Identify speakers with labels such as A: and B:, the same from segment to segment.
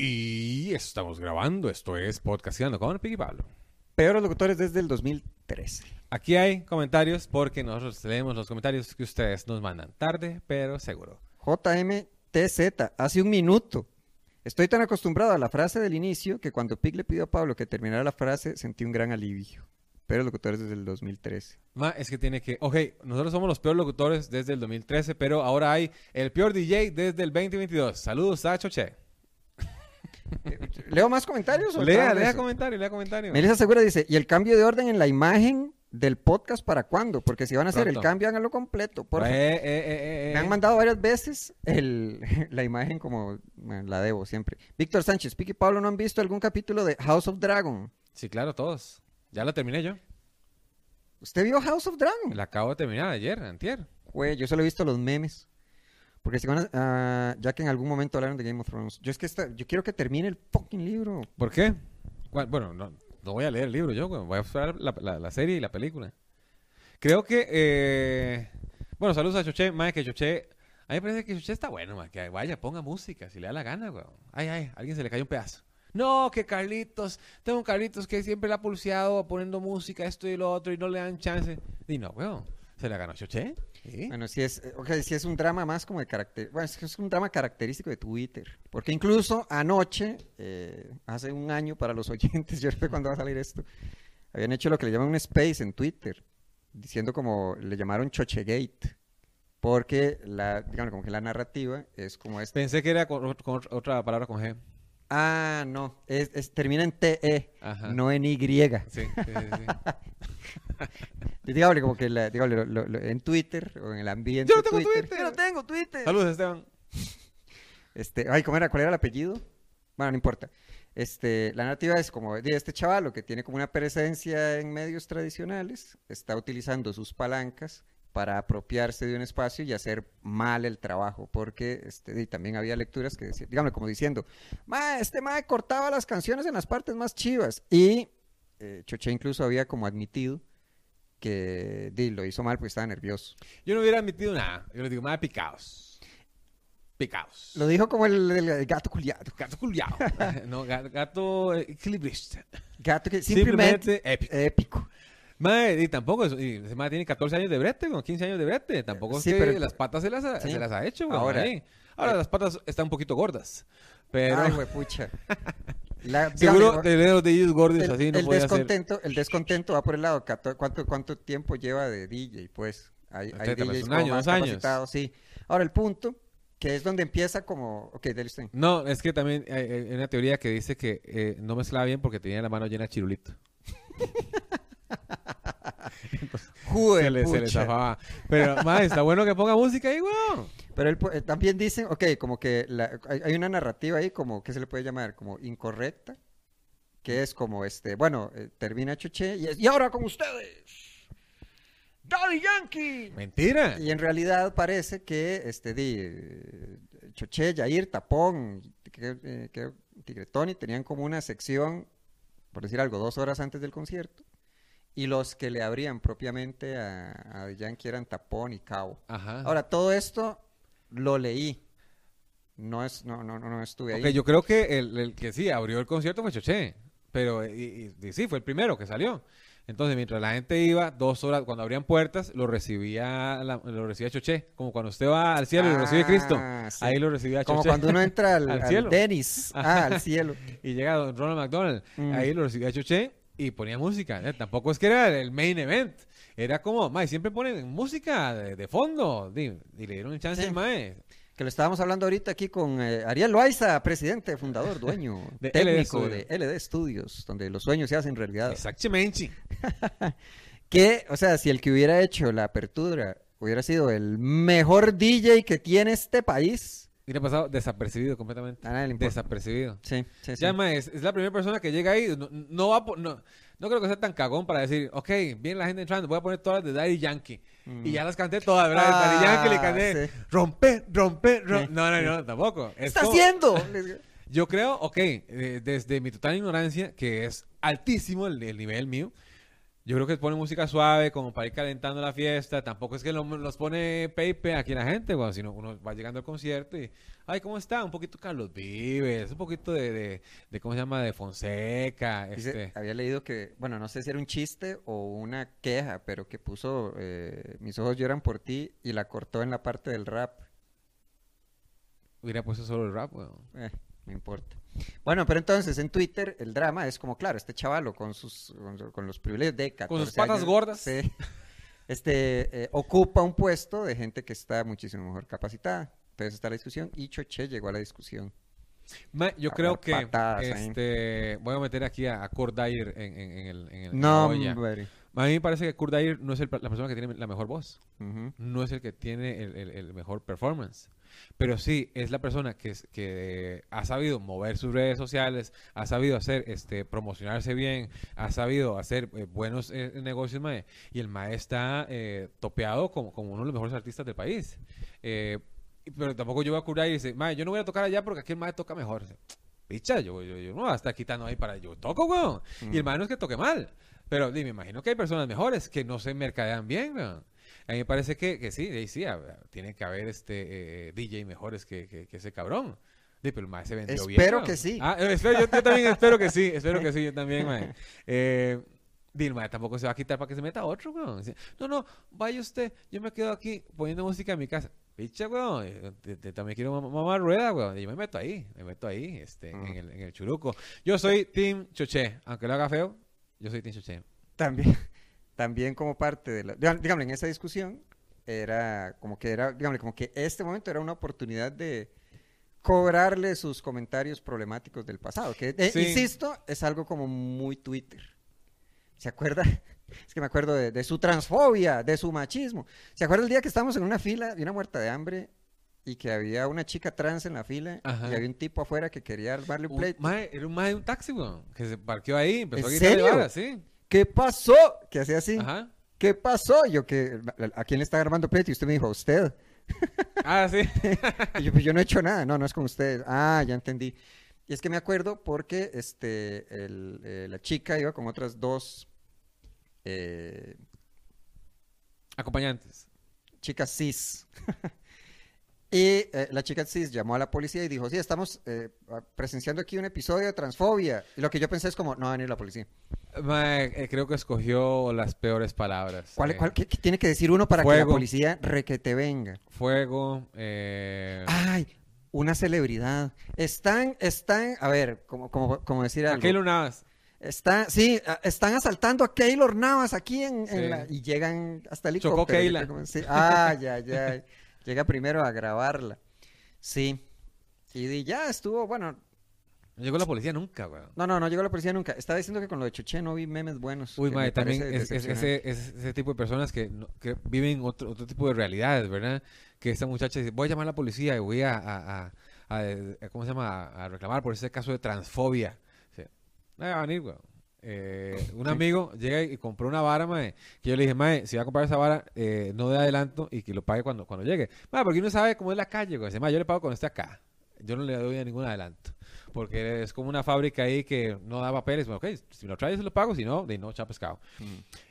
A: Y estamos grabando, esto es Podcastando con Piqui Pablo.
B: Peores locutores desde el 2013.
A: Aquí hay comentarios porque nosotros leemos los comentarios que ustedes nos mandan tarde, pero seguro.
B: JMTZ, hace un minuto. Estoy tan acostumbrado a la frase del inicio que cuando Pig le pidió a Pablo que terminara la frase sentí un gran alivio. Peores locutores desde el 2013.
A: Ma, es que tiene que. Ok, nosotros somos los peores locutores desde el 2013, pero ahora hay el peor DJ desde el 2022. Saludos a Choche.
B: ¿Leo más comentarios? o
A: Lea,
B: de
A: lea
B: eso?
A: comentario, lea comentario.
B: Melissa Segura dice, ¿y el cambio de orden en la imagen del podcast para cuándo? Porque si van a hacer el cambio, háganlo completo. Por.
A: Eh, eh, eh,
B: Me han mandado varias veces el, la imagen como bueno, la debo siempre. Víctor Sánchez, Piqui y Pablo, ¿no han visto algún capítulo de House of Dragon?
A: Sí, claro, todos. Ya la terminé yo.
B: ¿Usted vio House of Dragon?
A: La acabo de terminar ayer, antier.
B: Güey, yo solo he visto los memes. Porque si van a- ah, ya que en algún momento hablaron de Game of Thrones. Yo es que esta- yo quiero que termine el fucking libro.
A: ¿Por qué? Bueno, no, no voy a leer el libro yo, voy a esperar la, la- la serie y la película. Creo que, eh, bueno, saludos a Choche, mae, que Choche, a mí me parece que Choche está bueno, mae, que vaya, ponga música, si le da la gana, güey. Ay, ay, alguien se le cayó un pedazo. No, que Carlitos, tengo Carlitos que siempre le ha pulseado poniendo música, esto y lo otro, y no le dan chance. Y no, güey, se le ganó a
B: Bueno, si es, eh, ok, si es un drama más como de carácter, bueno, es un drama característico de Twitter. Porque incluso anoche, eh, hace un año para los oyentes, yo no sé cuándo va a salir esto, habían hecho lo que le llaman un space en Twitter, diciendo como, le llamaron Chochegate. Porque la, digamos, como que la narrativa es como esta.
A: Pensé que era con, con otra palabra con G.
B: Ah, no, es, es- termina en TE,
A: Ajá.
B: no en Y.
A: Sí, sí, sí.
B: Dígale como que la- dígale, lo- lo- lo- en Twitter o en el ambiente
A: Yo no tengo Twitter.
B: Yo no tengo Twitter.
A: Saludos, Esteban.
B: Este, ay, ¿cómo era? ¿Cuál era el apellido? Bueno, no importa. Este, la narrativa es como este chavalo que tiene como una presencia en medios tradicionales, está utilizando sus palancas para apropiarse de un espacio y hacer mal el trabajo, porque este, y también había lecturas que decían, dígame, como diciendo, ma, este ma cortaba las canciones en las partes más chivas, y eh, Choché incluso había como admitido que di, lo hizo mal porque estaba nervioso.
A: Yo no hubiera admitido nada. Yo le digo, más picados. Picados.
B: Lo dijo como el, el- el gato culiado,
A: Gato culiao. no, ga- gato eh, equilibrista.
B: gato que
A: Simplemente
B: simplemente,
A: épico.
B: épico.
A: Mae, y tampoco, es- y ese mae tiene 14 años de brete, con 15 años de brete. Tampoco es
B: Sí,
A: que
B: pero-
A: las patas se las ha,
B: Sí.
A: se las ha hecho, güey.
B: Ahora-.
A: Ahora las patas están un poquito gordas. Pero
B: Ay, huepucha. La-
A: seguro tener los ellos gordos
B: el,
A: así no puede
B: descontento, el descontento va por el lado. ¿Cuánto, cuánto tiempo lleva de DJ? Pues hay, hay
A: pues,
B: DJs
A: un año,
B: más
A: años.
B: sí. Ahora, el punto, que es donde empieza como... Ok, dale usted.
A: No, es que también hay, hay una teoría que dice que eh, no mezclaba bien porque tenía la mano llena de chirulito. Se le, se le zafaba. Pero, mae, está bueno que ponga música ahí, weón.
B: Pero él eh, también dicen, ok, como que la- hay, hay una narrativa ahí como, ¿qué se le puede llamar? Como incorrecta, que es como este, bueno, eh, termina Choché y, es, y ahora con ustedes, Daddy Yankee.
A: Mentira.
B: Y en realidad parece que este di, Choché, Yair, Tapón, que, eh, que Tigretón y tenían como una sección, por decir algo, dos horas antes del concierto. Y los que le abrían propiamente a, a Yankee eran Tapón y Cabo.
A: Ajá.
B: Ahora, todo esto lo leí. No, es, no, no, no, no estuve ahí.
A: Yo creo que el, el que sí abrió el concierto fue Choché. Pero, y, y- y sí, fue el primero que salió. Entonces, mientras la gente iba, dos horas, cuando abrían puertas, lo recibía, la- lo recibía Choché. Como cuando usted va al cielo y lo recibe Cristo.
B: Ah, sí.
A: Ahí lo recibía
B: Como
A: Choché.
B: cuando uno entra al,
A: Al
B: al
A: cielo.
B: Denis. Ah, al cielo.
A: Y llega Ronald McDonald.
B: Mm.
A: Ahí lo recibía Choché y ponía música. Eh, Tampoco es que era el main event. Era como, mae, siempre ponen música de, de fondo. Y, le dieron chance
B: Sí.
A: mae.
B: Que lo estábamos hablando ahorita aquí con eh, Ariel Loaiza, presidente, fundador, dueño,
A: De
B: técnico de LD Studios, donde los sueños se hacen realidad.
A: Exactamente.
B: Que, o sea, si el que hubiera hecho la apertura hubiera sido el mejor DJ que tiene este país,
A: Y le ha pasado desapercibido completamente.
B: a nadie le importa.
A: Desapercibido.
B: Sí, sí, sí.
A: Ya, es, es la primera persona que llega ahí. No, no va no, no creo que sea tan cagón para decir, ok, viene la gente entrando, voy a poner todas las de Daddy Yankee. Y ya las canté todas, ¿verdad? De Daddy Yankee le
B: Ah,
A: canté,
B: sí.
A: rompe, rompe, rompe.
B: Sí,
A: No, no, no, tampoco.
B: ¿Qué
A: Es
B: está haciendo?
A: Yo creo, ok, eh, desde mi total ignorancia, que es altísimo el, el nivel mío, Yo creo que pone música suave como para ir calentando la fiesta. Tampoco es que lo- los pone Pepe aquí la gente, weón, sino uno va llegando al concierto y, ay, ¿cómo está? Un poquito Carlos Vives, un poquito de, de, de ¿cómo se llama? De Fonseca,
B: Dice-
A: este.
B: había leído que, bueno, no sé si era un chiste o una queja, pero que puso eh, Mis ojos lloran por ti y la cortó en la parte del rap.
A: Hubiera puesto solo el rap, weón.
B: Eh, no importa. Bueno, pero entonces en Twitter el drama es como, claro, este chavalo con sus con, con los privilegios de 14
A: Con sus patas
B: años,
A: gordas.
B: sí, este, eh, ocupa un puesto de gente que está muchísimo mejor capacitada. Entonces está la discusión y Choche llegó a la discusión.
A: Ma, yo
B: A
A: creo que
B: patadas
A: este, voy a meter aquí a, a Dyer en, en- en el, en el- la
B: No,
A: olla.
B: hombre.
A: A mí me parece que Kurt Dyer no es el- la persona que tiene la mejor voz.
B: Ujú.
A: no es el que tiene el, el- el mejor performance. Pero sí, es la persona que, que ha sabido mover sus redes sociales, ha sabido hacer, este, promocionarse bien, ha sabido hacer eh, buenos eh, negocios, mae, y el mae está eh, topeado como, como uno de los mejores artistas del país. Eh, pero tampoco yo voy a curar y dice, mae, yo no voy a tocar allá porque aquí el mae toca mejor. Picha, yo, yo, yo no voy a estar quitando ahí para yo toco, weón. Y el mae no es que toque mal. Pero me imagino que hay personas mejores que no se mercadean bien, weón. A mí me parece que, que sí, ahí sí, tiene que haber este eh, DJ mejores que, que, que ese cabrón. Di, pero mae se vendió bien.
B: Espero que sí.
A: Ah, eh, espero, yo, yo también espero que sí, espero que sí, yo también, mae. Eh, di, el mae tampoco se va a quitar para que se meta otro, weón. No, no, vaya usted, yo me quedo aquí poniendo música en mi casa. Picha, weón, eh, te- te- también quiero mam- mamar rueda, weón. Y yo me meto ahí, me meto ahí, este,
B: Mm.
A: en, el, en el churuco. Yo soy Team Choché, aunque lo haga feo, yo soy Team.
B: También, también como parte de la, dígame, en esa discusión era como que era, dígame, como que este momento era una oportunidad de cobrarle sus comentarios problemáticos del pasado, que eh,
A: Sí.
B: insisto, es algo como muy Twitter. ¿Se acuerda? Es que me acuerdo de, de su transfobia, de su machismo. ¿Se acuerda el día que estábamos en una fila de una muerta de hambre y que había una chica trans en la fila
A: Ajá.
B: y había un tipo afuera que quería armarle un
A: Un
B: pleito?
A: mae, era un mae de un taxi, weón, que se parqueó ahí, empezó a
B: ¿En
A: gritar
B: serio?
A: vara, sí.
B: ¿Qué pasó? Que hacía así.
A: Ajá.
B: ¿Qué pasó? Yo que, ¿a quién le está armando pleito? Y usted me dijo, a usted.
A: Ah, sí.
B: Y yo, pues yo no he hecho nada. No, no es con ustedes. Ah, ya entendí. Y es que me acuerdo porque este, el, eh, la chica iba con otras dos eh,
A: Acompañantes.
B: chicas cis. Y eh, la chica cis llamó a la policía y dijo, sí, estamos eh, presenciando aquí un episodio de transfobia. Y lo que yo pensé es como, no va a venir la policía.
A: Eh, creo que escogió las peores palabras.
B: ¿Cuál,
A: Eh,
B: cuál- qué, qué tiene que decir uno para que la policía requete venga?
A: Fuego. Eh...
B: Ay, una celebridad. Están, están, a ver, como, como, como decir
A: a
B: algo.
A: Keylor Navas.
B: Está, sí, están asaltando a Keylor Navas aquí en, la- y llegan hasta el
A: Chocó
B: helicóptero. yo
A: Keila.
B: sí. Ah, ya, ya. Llega primero a grabarla. Sí. Y ya estuvo, bueno,
A: No llegó la policía nunca, weón.
B: no, no, no llegó la policía nunca. Estaba diciendo que con lo de Choché no vi memes buenos.
A: Uy,
B: me
A: también es, es- ese, es ese tipo de personas que, no- que viven otro, otro tipo de realidades, ¿verdad? Que esta muchacha dice, voy a llamar a la policía y voy a, a- a- a- a- ¿cómo se llama? A, reclamar por ese caso de transfobia. Sí. No va a venir, weón. Eh, un amigo llega y compró una vara, mae, que yo le dije, mae, si va a comprar esa vara, eh, no de adelanto y que lo pague cuando, cuando llegue. Mae, porque uno sabe cómo es la calle, güey. Dice, mae, yo le pago cuando esté acá. Yo no le doy a ningún adelanto. Porque es como una fábrica ahí que no da papeles. Bueno, ok, si lo traes, se lo pago. Si no, de no, chao pescado.
B: Mm.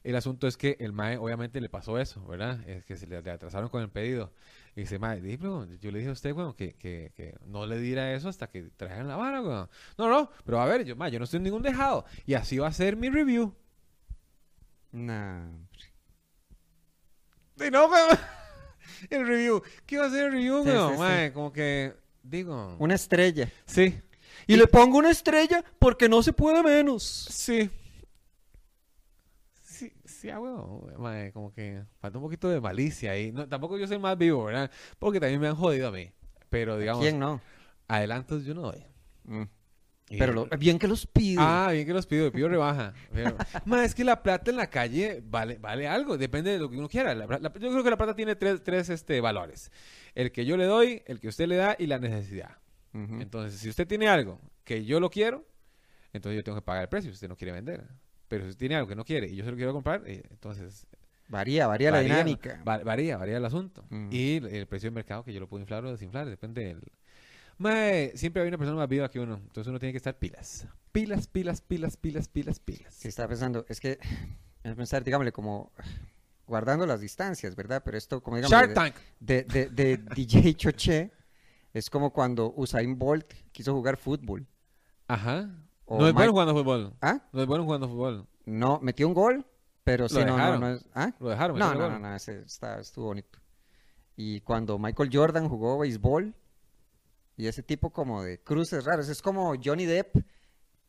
A: El asunto es que el MAE obviamente le pasó eso, ¿verdad? Es que se le, le atrasaron con el pedido. Y dice, pero yo le dije a usted, weón, que, que, que no le diera eso hasta que trajeran la vara, weón. No, no, pero a ver, yo, MAE, yo no estoy en ningún dejado. Y así va a ser mi review.
B: Nah.
A: Y no, weón. El review. ¿Qué va a ser el review,
B: Sí,
A: weón?
B: sí, sí.
A: MAE, como que, digo...
B: Una estrella.
A: Sí,
B: Y le pongo una estrella porque no se puede menos.
A: sí. Ah, weón. Como que falta un poquito de malicia ahí. No, tampoco yo soy más vivo, ¿verdad? Porque también me han jodido a mí. Pero, digamos,
B: ¿Quién no?
A: adelantos yo no doy.
B: Mm. Pero lo- bien que los pide.
A: Ah, bien que los pido, pido rebaja. Ma, es que la plata en la calle vale, vale algo, depende de lo que uno quiera. La la- yo creo que la plata tiene tres, tres este, valores. El que yo le doy, el que usted le da y la necesidad.
B: Ujú.
A: Entonces, si usted tiene algo que yo lo quiero, entonces yo tengo que pagar el precio si usted no quiere vender. Pero si tiene algo que no quiere y yo se lo quiero comprar, eh, entonces
B: Varía, varía, la dinámica.
A: va- varía, varía el asunto.
B: Mm.
A: Y el, el precio de mercado que yo lo puedo inflar o desinflar, depende del... Mae, siempre hay una persona más viva que uno, entonces uno tiene que estar pilas. Pilas, pilas, pilas, pilas, pilas, pilas.
B: Sí, estaba pensando, es que Es pensar, digámosle, como guardando las distancias, ¿verdad? Pero esto, como digamos,
A: Shark
B: de,
A: Tank.
B: de, de- de DJ Choché, es como cuando Usain Bolt quiso jugar fútbol.
A: Ajá.
B: O
A: no es bueno
B: Mike-
A: jugando fútbol.
B: ¿Ah?
A: No es bueno jugando fútbol.
B: No, metió un gol, pero sí, no, no,
A: dejaron.
B: no es... ¿Ah?
A: Lo dejaron.
B: No, no, no, no, ese está, estuvo bonito. Y cuando Michael Jordan jugó béisbol, y ese tipo como de cruces raros, es como Johnny Depp,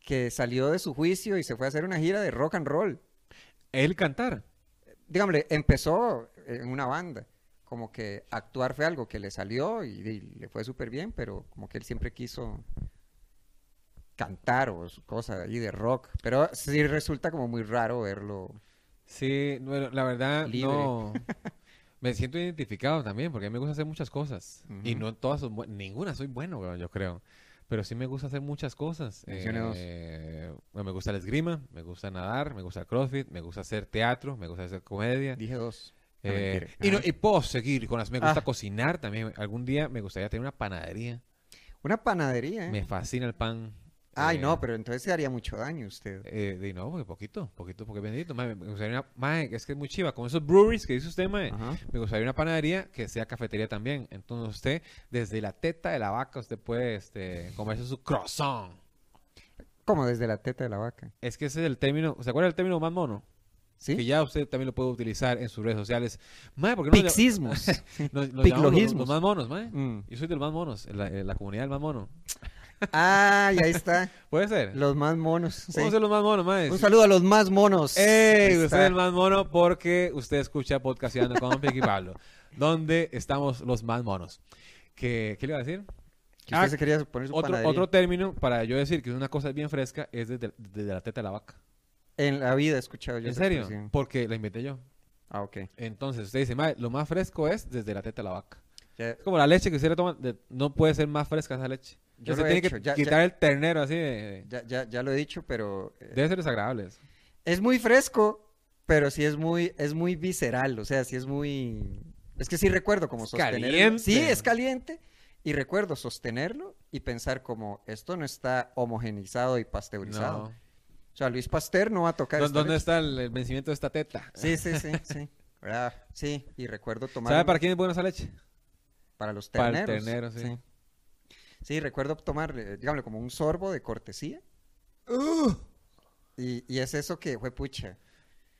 B: que salió de su juicio y se fue a hacer una gira de rock and roll.
A: Él cantar.
B: Dígame, empezó en una banda, como que actuar fue algo que le salió y, y le fue súper bien, pero como que él siempre quiso cantar o su cosa ahí de rock, pero sí resulta como muy raro verlo.
A: Sí, bueno, la verdad
B: Libre.
A: no. Me siento identificado también porque a mí me gusta hacer muchas cosas y no todas son buenas, ninguna soy bueno, yo creo. Pero sí me gusta hacer muchas cosas. Eh, bueno, me gusta el esgrima, me gusta nadar, me gusta el crossfit, me gusta hacer teatro, me gusta hacer comedia.
B: Dije dos.
A: Eh,
B: mentira.
A: y, no-
B: Ajá.
A: y puedo seguir con las. Me gusta
B: Ah.
A: cocinar también. Algún día me gustaría tener una panadería.
B: Una panadería, ¿eh?
A: Me fascina el pan.
B: Ay,
A: eh,
B: no, pero entonces se haría mucho daño usted.
A: Eh, de no, porque poquito, poquito, porque bendito. Mae, me gustaría una, mae, es que es muy chiva. Como esos breweries que dice usted, mae,
B: Ajá.
A: me gustaría una panadería que sea cafetería también. Entonces usted, desde la teta de la vaca, usted puede este, comerse su croissant.
B: Como desde la teta de la vaca.
A: Es que ese es el término, ¿se acuerda del término más mono? Que
B: ¿Sí?
A: ya usted también lo puede utilizar en sus redes sociales. Mae, ¿por qué no
B: Pixismos.
A: nos- los, más monos, mae?
B: Mm.
A: Yo soy de los más monos, la, la comunidad del más mono.
B: Ah, y ahí está.
A: ¿Puede ser?
B: Los más monos. sí.
A: Vamos a ser los más monos, mae.
B: Un saludo a los más monos.
A: ¡Ey! Usted
B: está.
A: es el más mono porque usted escucha Podcasteando con Piqui Pablo, donde estamos los más monos. ¿Qué, qué le iba a decir?
B: Que usted
A: Ah,
B: se quería poner su
A: Otro,
B: panadería.
A: otro término para yo decir que una cosa es bien fresca es desde, desde la teta de la vaca.
B: En la vida he escuchado yo
A: ¿En serio?
B: expresión.
A: Porque la inventé yo.
B: Ah, ok.
A: Entonces usted dice, "Mae, lo más fresco es desde la teta de la vaca.
B: Ya-
A: Es como la leche que usted le toma, de- no puede ser más fresca esa leche.
B: Yo
A: Usted
B: lo
A: tiene que
B: ya-
A: quitar el ternero así de... de-
B: ya, ya, ya lo he dicho, pero eh,
A: Debe ser desagradable eso.
B: es muy fresco, pero sí es muy, es muy visceral. O sea, sí es muy. Es que sí recuerdo como sostenerlo.
A: caliente.
B: Sí, es caliente. Y recuerdo sostenerlo y pensar como esto no está homogenizado y pasteurizado.
A: No.
B: O sea, Luis Pasteur no va a tocar
A: ¿Dó-
B: esta
A: ¿Dónde
B: leche.
A: está el, el vencimiento de esta teta?
B: Sí, sí, sí, sí. ¿Verdad? Sí, y recuerdo tomar
A: ¿Sabe para quién es buena esa leche?
B: para los
A: para el
B: terneros.
A: ternero, sí.
B: Sí, recuerdo tomar, eh, digámosle, como un sorbo de cortesía. Y, y es eso que fue pucha.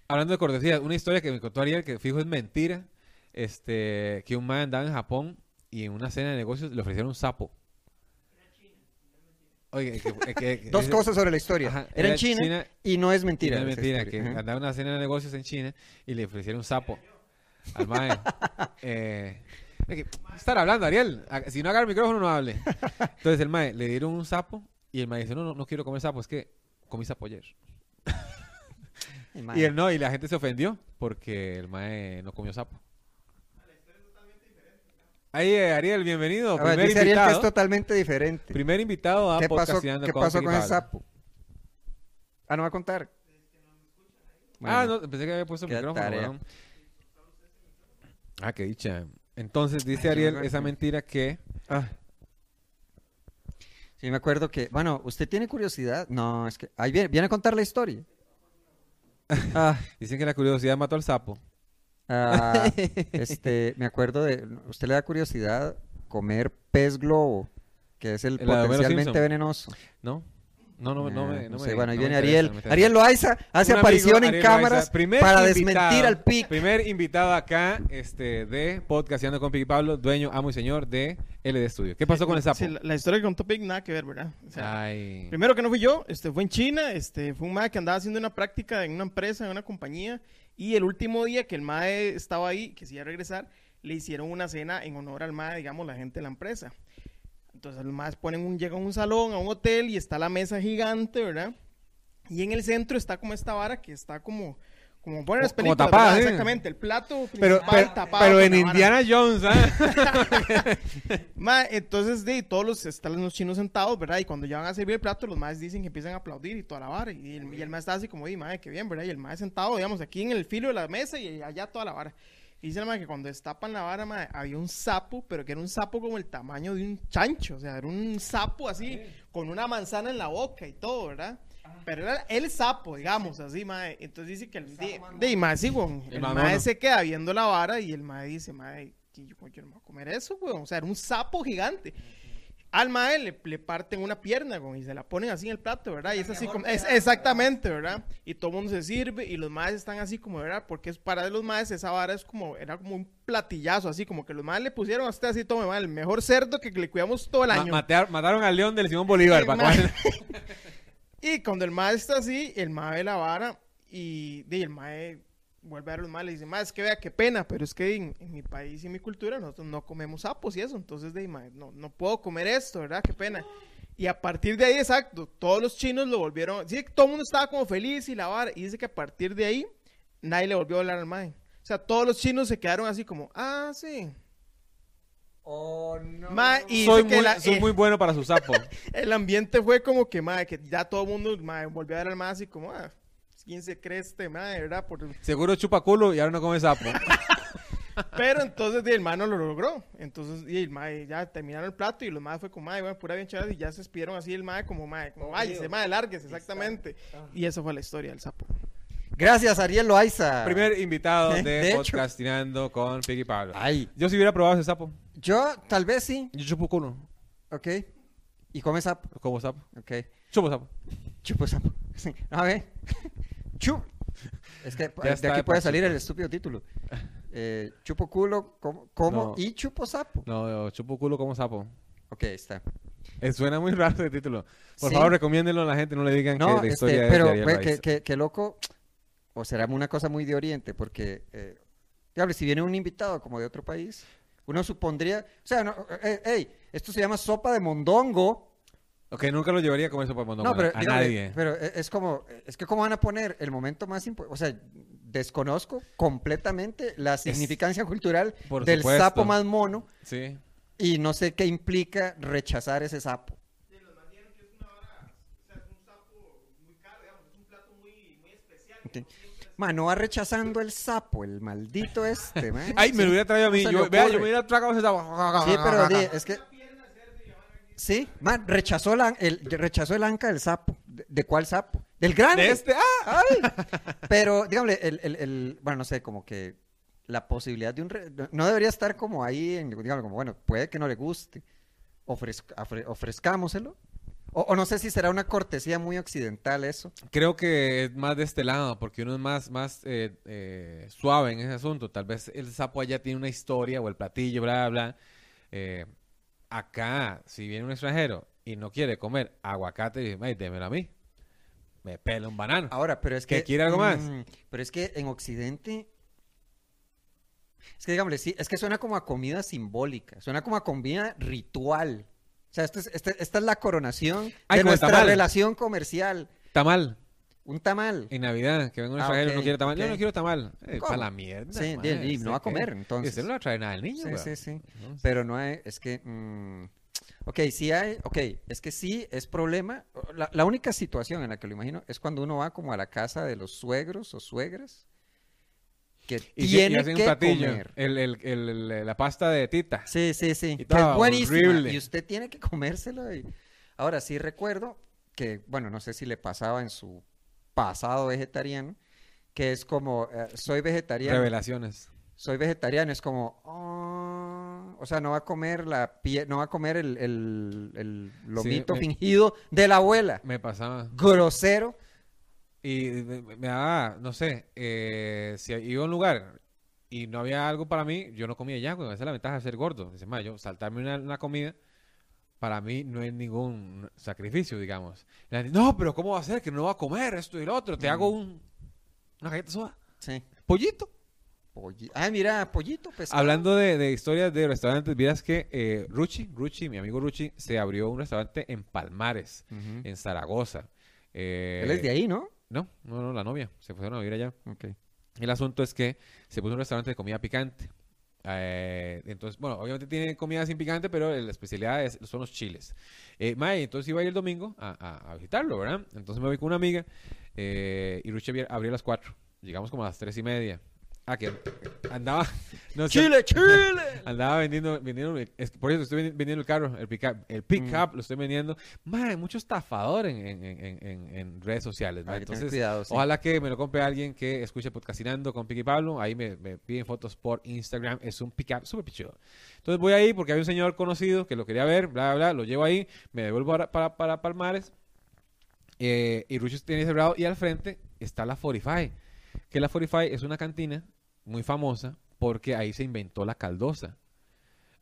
A: Hablando de cortesía, una historia que me contó Ariel que fijo es mentira. Este, que un man andaba en Japón y en una cena de negocios le ofrecieron un sapo. Oye, que, que- que-
B: Dos
A: ese-
B: cosas sobre la historia.
A: Ajá,
B: era en China,
A: China
B: y no es mentira.
A: no es mentira, que
B: Ajá.
A: andaba en una cena de negocios en China y le ofrecieron un sapo al mae. eh, estar hablando, Ariel. A- Si no agarra el micrófono, no hable. Entonces el mae le dieron un sapo y el mae dice, no, no, no quiero comer sapo, es que comí sapo ayer. Y él no, y la gente se ofendió porque el mae no comió sapo. Ahí, eh, Ariel, bienvenido.
B: A ver,
A: Primer
B: dice Ariel que es
A: invitado,
B: totalmente diferente.
A: primer invitado a
B: ¿Qué pasó, ¿qué
A: con
B: pasó con el sapo? Ah, ¿no va a contar?
A: Ah, no, pensé que había puesto el micrófono.
B: tarea.
A: Ah, qué dicha. Entonces dice Ariel esa mentira que...
B: ah. Sí, me acuerdo que... Bueno, ¿usted tiene curiosidad? No, es que... Ahí viene, viene a contar la historia. Ah,
A: Dicen que la curiosidad mató al sapo.
B: ah, este, me acuerdo de... ¿Usted le da curiosidad comer pez globo? Que es el potencialmente venenoso.
A: ¿No? No, no, no, me... No
B: sé,
A: me-
B: bueno, ahí viene Ariel.
A: interesa.
B: Ariel Loaiza hace
A: Un amigo,
B: aparición en
A: Ariel
B: cámaras para
A: invitado-
B: desmentir al PIC.
A: Primer invitado acá este, de Podcasteando con Piqui Pablo, dueño, amo y señor de LD Studio. ¿Qué pasó con el sapo?
C: Sí, la, la historia que contó Pig nada que ver, ¿verdad? O sea,
A: Ay.
C: Primero que no fui yo, este, fue en China, este, fue un mae que andaba haciendo una práctica en una empresa, en una compañía, y el último día que el mae estaba ahí, que se iba a regresar, le hicieron una cena en honor al mae, digamos, la gente de la empresa. Entonces los maes ponen un, llegan a un salón, a un hotel, y está la mesa gigante, ¿verdad? Y en el centro está como esta vara que está como, como ponen las
A: Como
C: películas,
A: tapada, sí.
C: Exactamente, el plato
A: Pero,
C: principal
A: pero,
C: tapado
A: pero en. Indiana Jones, ¿ah?
C: Ma, entonces, de todos los, están los chinos sentados, ¿verdad? Y cuando ya van a servir el plato, los más dicen que empiezan a aplaudir y toda la vara. Y el, y el maestro está así como, y madre, qué bien, ¿verdad? Y el maestro sentado, digamos, aquí en el filo de la mesa y allá toda la vara. Y dice el mae que cuando destapan la vara, mae, había un sapo, pero que era un sapo como el tamaño de un chancho. O sea, era un sapo así, con una manzana en la boca y todo, ¿verdad? pero era el sapo, digamos, así, mae. Entonces dice que el, de, de mae, sí, weón.
A: El
C: El, se queda viendo la vara y el mae dice, mae, yo, yo no me voy a comer eso, weón. O sea, era un sapo gigante. Al mae le, le parten una pierna, weón, y se la ponen así en el plato, ¿verdad? Y es así como, es, exactamente, ¿verdad? Y todo el mundo se sirve y los maes están así como, ¿verdad? Porque es para los maes esa vara es como, era como un platillazo, así como que los maes le pusieron a usted así, tome, mae, el mejor cerdo que le cuidamos todo el
A: Ma-
C: año.
A: matear- mataron al león del Simón Bolívar.
C: Ma- Y cuando el mae está así, el mae ve la vara y, di, el mae vuelve a ver los maes y le dice, mae, es que vea qué pena, pero es que en, en mi país y en mi cultura nosotros no comemos sapos y eso, entonces de mae, no, no puedo comer esto, ¿verdad? Qué pena. Y a partir de ahí, exacto, todos los chinos lo volvieron, sí, todo el mundo estaba como feliz y la vara, y dice que a partir de ahí nadie le volvió a hablar al mae. O sea, todos los chinos se quedaron así como, ah, sí.
B: Oh, no.
C: Ma, y
A: soy muy,
C: la-
A: soy
C: eh,
A: muy bueno para su sapo.
C: el ambiente fue como que, madre, que ya todo el mundo, madre, volvió a ver al más así como, ah, ¿quién se cree este, madre, verdad? Por-
A: Seguro chupa culo y ahora no come sapo.
C: Pero entonces el mae no lo logró. Entonces di, el mae ya terminaron el plato y los mae fue como, madre, bueno, pura bien y ya se despidieron así el mae como, madre, como, váyase, madre, lárguese, exactamente. Y esa fue la historia del sapo.
B: Gracias, Ariel Loaiza.
A: Primer invitado de,
B: De hecho.
A: podcastinando con Piggy Pablo.
B: Ay,
A: Yo si hubiera probado ese sapo.
B: yo tal vez sí.
A: Yo chupo culo.
B: Ok. ¿Y come sapo?
A: Como sapo.
B: Ok.
A: Chupo sapo.
B: Chupo sapo. Sí. A ver. Chup. Es que de aquí
A: de
B: puede salir el estúpido título. Eh, chupo culo, como, como
A: No.
B: y chupo sapo.
A: No, yo chupo culo como sapo.
B: Ok, está.
A: Eh, suena muy raro el título. Por
B: Sí.
A: favor, recomiéndenlo a la gente. No le digan
B: No,
A: que la
B: este,
A: historia es
B: pero
A: de Ariel
B: güey,
A: Raiz.
B: que, que, que loco, o será una cosa muy de Oriente, porque, eh, si viene un invitado como de otro país, uno supondría, o sea, no, eh, ey, esto se llama sopa de mondongo,
A: Ok, nunca lo llevaría a comer sopa de mondongo.
B: no, pero,
A: a
B: dígame,
A: nadie.
B: pero eh, es como, es que cómo van a poner el momento más importante, o sea, desconozco completamente la significancia cultural
A: Por
B: del
A: supuesto.
B: sapo más mono
A: Sí.
B: y no sé qué implica rechazar ese sapo. No va rechazando el sapo, el maldito este, man.
A: Ay, me lo hubiera traído a mí. Yo, vea, yo me hubiera tragado ese sapo.
B: Sí, pero di, es que... Sí, man, rechazó, la, el, rechazó el anca del sapo. ¿De, de cuál sapo? Del grande.
A: De este. ¡Ah!
B: Ay. Pero, dígame, el, el, el- bueno, no sé, como que la posibilidad de un... re- no- debería estar como ahí, en, dígame, como, bueno, puede que no le guste. Ofrezc- ofre- ofrezcámoselo. O, o no sé si será una cortesía muy occidental eso.
A: Creo que es más de este lado, porque uno es más, más eh, eh, suave en ese asunto. Tal vez el sapo allá tiene una historia o el platillo, bla, bla. Eh, acá, si viene un extranjero y no quiere comer aguacate, dice, "Ay, démelo a mí. Me pela un banano.
B: Ahora, pero es
A: ¿Que
B: que...
A: quiere algo más?
B: mm, Pero es que en Occidente... Es que, digámosle, sí, es que suena como a comida simbólica, suena como a comida ritual. O sea, esto es- este- esta es la coronación
A: Ay,
B: de nuestra
A: tamal.
B: relación comercial.
A: Tamal.
B: Un tamal.
A: En Navidad, que venga un
B: Ah,
A: extranjero y no
B: ok,
A: quiere tamal. Yo no quiero tamal. Eh, para la mierda.
B: Sí,
A: ¿usted
B: no va a comer, entonces.
A: Y usted no le va a traer nada al niño,
B: Sí, sí, sí.
A: No,
B: Pero no hay, es que, mm, ok, sí hay, ok, es que sí es problema. La, la única situación en la que lo imagino es cuando uno va como a la casa de los suegros o suegras que
A: Y, y
B: tiene
A: hacen
B: que
A: un platillo.
B: comer.
A: El, el, el- el- la pasta de tita.
B: Sí, sí, sí,
A: Y
B: que es buenísima
A: horrible.
B: y usted tiene que comérselo. y- Ahora sí recuerdo que, bueno, no sé si le pasaba en su pasado vegetariano, que es como, eh, soy vegetariano.
A: Revelaciones.
B: soy vegetariano, es como, "Oh", o sea, no va a comer la pie, no va a comer el, el, el lomito
A: me-
B: fingido de la abuela.
A: Me pasaba.
B: Grosero.
A: Y me, daba, no sé, eh, si iba a un lugar y no había algo para mí, yo no comía ya, güey. Esa es la ventaja de ser gordo. Dice, "Ma, yo saltarme una, una comida, para mí no es ningún sacrificio, digamos. Y la gente, no, pero ¿cómo va a ser? Que no va a comer esto y lo otro. Te
B: Mm.
A: hago un, una galleta soda.
B: Sí.
A: Pollito.
B: Polli- Ah, mira, pollito, pescado.
A: Hablando de, de historias de restaurantes, vieras que eh, Ruchi, Ruchi, mi amigo Ruchi, se abrió un restaurante en Palmares, en Zaragoza. Eh,
B: Él es de ahí, ¿no?
A: No, no, no, la novia. Se fueron a vivir allá.
B: Ok.
A: El asunto es que se puso un restaurante de comida picante. Eh, entonces, bueno, obviamente tiene comida sin picante, pero la especialidad es- son los chiles. Eh, mae, entonces iba a ir el domingo a, visitarlo, ¿verdad? Entonces me voy con una amiga eh, y abría, abría a las 4. Llegamos como a las 3 y media. Ah, que andaba. No,
B: ¡Chile, Chile!
A: Andaba vendiendo, vendiendo es- por eso estoy vendi- vendiendo el carro, el pick-up, el pick-up lo estoy vendiendo. Madre, mucho estafador en, en, en, en, en redes sociales.
B: Hay
A: Entonces,
B: cuidado, sí.
A: ojalá que me lo compre alguien que escuche podcastinando con Piqui Pablo. Ahí me, me piden fotos por Instagram. Es un pick-up súper pichudo. Entonces voy ahí porque hay un señor conocido que lo quería ver, bla, bla, bla. Lo llevo ahí, me devuelvo para, para, para Palmares. Eh, y Rucho tiene cerrado. Y al frente está la Fortify. Que la Fortify es una cantina muy famosa porque ahí se inventó la caldosa.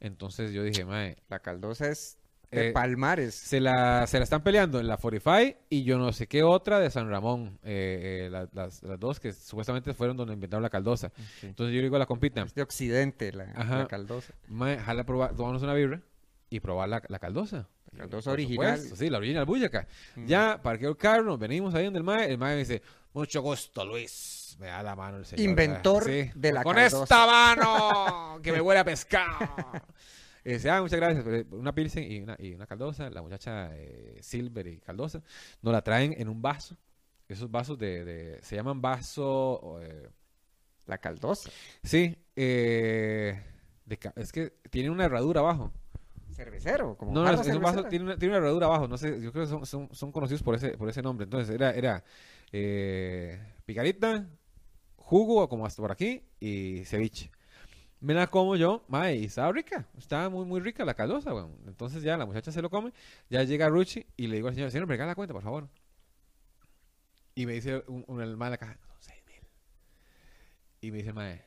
A: Entonces yo dije, mae,
B: La caldosa es de
A: Eh,
B: Palmares.
A: se la, se la están peleando en la Fortify y yo no sé qué otra de San Ramón. eh, eh, la- las, las dos que supuestamente fueron donde inventaron la caldosa.
B: Sí.
A: Entonces yo le digo a la compita,
B: Es de Occidente, la, caldosa.
A: mae, jala probar, tomarnos una birra y probar la, la caldosa.
B: La caldosa
A: Por
B: original.
A: supuesto, sí, la original bullaca.
B: Mm.
A: Ya, parqueo el carro, nos venimos ahí donde el mae, el mae me dice, mucho gusto, Luis. Me da la mano el señor.
B: Inventor de la
A: Con esta mano, que me huele a pescado. Y dice, ah, muchas gracias. pero Una pilsen y una, y una caldosa. La muchacha eh, Silver y caldosa nos la traen en un vaso. Esos vasos de, de- se llaman vaso, eh,
B: La caldosa.
A: sí, eh, de es que tiene una herradura abajo.
B: Cervecero, como
A: No, no, es, es un vaso, tiene una, tiene una herradura abajo, no sé, yo creo que son, son, son conocidos por ese, por ese nombre. Entonces, era, era eh, picarita, jugo, como hasta por aquí, y ceviche. Me la como yo, mae, y estaba rica, estaba muy, muy rica la caldosa, weón. Entonces ya la muchacha se lo come, ya llega Ruchi y le digo al señor, señor, me regala la cuenta, por favor. Y me dice un, un el mae de la caja, son seis mil. Y me dice mae,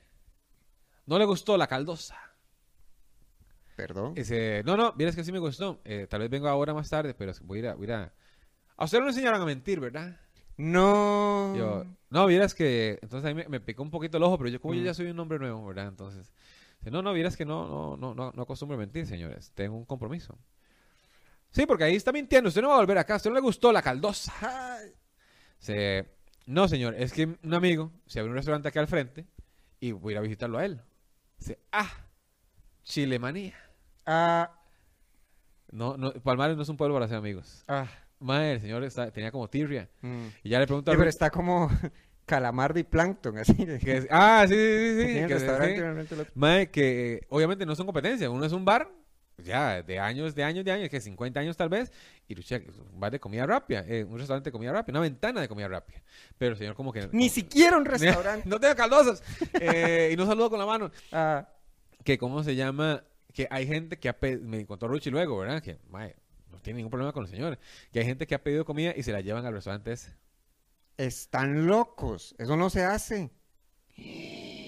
A: no le gustó la caldosa.
B: Perdón.
A: Dice, no, no, vieras que sí me gustó. Eh, tal vez vengo ahora más tarde, pero voy a ir a... Voy a, a... a usted no le enseñaron a mentir, ¿verdad?
B: No.
A: Yo, no, vieras que... Entonces ahí me, me picó un poquito el ojo, pero yo como yo
B: Mm.
A: ya soy un hombre nuevo, ¿verdad? Entonces... no, no, vieras que no, no, no, no, no acostumbro a mentir, señores. Tengo un compromiso. Sí, porque ahí está mintiendo. Usted no va a volver acá. A usted no le gustó la caldosa. Dice, no, señor. Es que un amigo se abrió un restaurante acá al frente y voy a ir a visitarlo a él. Dice, ah, chilemanía.
B: Ah,
A: No, no, Palmares no es un pueblo para ser amigos.
B: ah.
A: Madre, el señor está- tenía como tirria.
B: mm.
A: Y ya le pregunto a
B: Sí, pero está como calamardo y plancton, así.
A: que ah, sí, sí, sí, sí. Que- sí.
B: lo-
A: Madre, que eh, obviamente no son competencias. Uno es un bar, ya, de años, de años, de años, que 50 años tal vez. Y Lucha, un bar de comida rápida, eh, un restaurante de comida rápida, una ventana de comida rápida. Pero el señor como que...
B: Ni
A: como-
B: siquiera un restaurante.
A: no tengo caldosas. Eh, y no saludo con la mano.
B: Ah,
A: Que, ¿cómo se llama? Que hay gente que ha pedido... Me contó Ruchi luego, ¿verdad? Que, no tiene ningún problema con los señores. Que hay gente que ha pedido comida y se la llevan al restaurante ese.
B: están locos. Eso no se hace.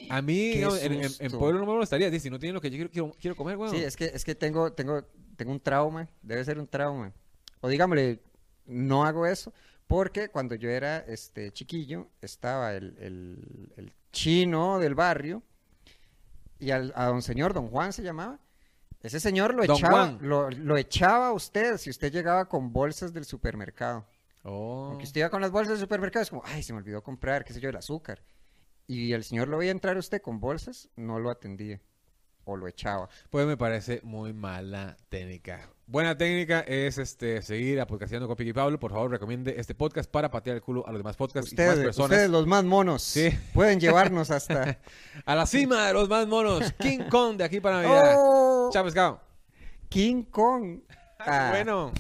A: A mí, en, en- en pueblo no me molestaría. Si no tienen lo que yo quiero, quiero, quiero comer, weón.
B: Sí, es que, es que tengo, tengo, tengo un trauma. Debe ser un trauma. O digámosle, no hago eso. Porque cuando yo era este chiquillo, estaba el, el- el chino del barrio. Y al, a don señor, don Juan se llamaba. Ese señor lo
A: Don
B: echaba, lo, lo echaba a usted si usted llegaba con bolsas del supermercado.
A: Oh.
B: Porque usted iba con las bolsas del supermercado, es como, ay, se me olvidó comprar, qué sé yo, el azúcar. Y el señor lo veía entrar a usted con bolsas, no lo atendía. O lo echaba.
A: Pues me parece muy mala técnica. Buena técnica es este seguir a Podcastando con Piqui Pablo. Por favor, recomiende este podcast para patear el culo a los demás podcasts y más
B: Ustedes,
A: personas.
B: ustedes los más monos,
A: Sí.
B: pueden llevarnos hasta...
A: A la cima de los más monos. King Kong de aquí para Navidad.
B: ¡Oh!
A: Chao, pescado.
B: King Kong.
A: Ah,
B: Ah,
A: bueno.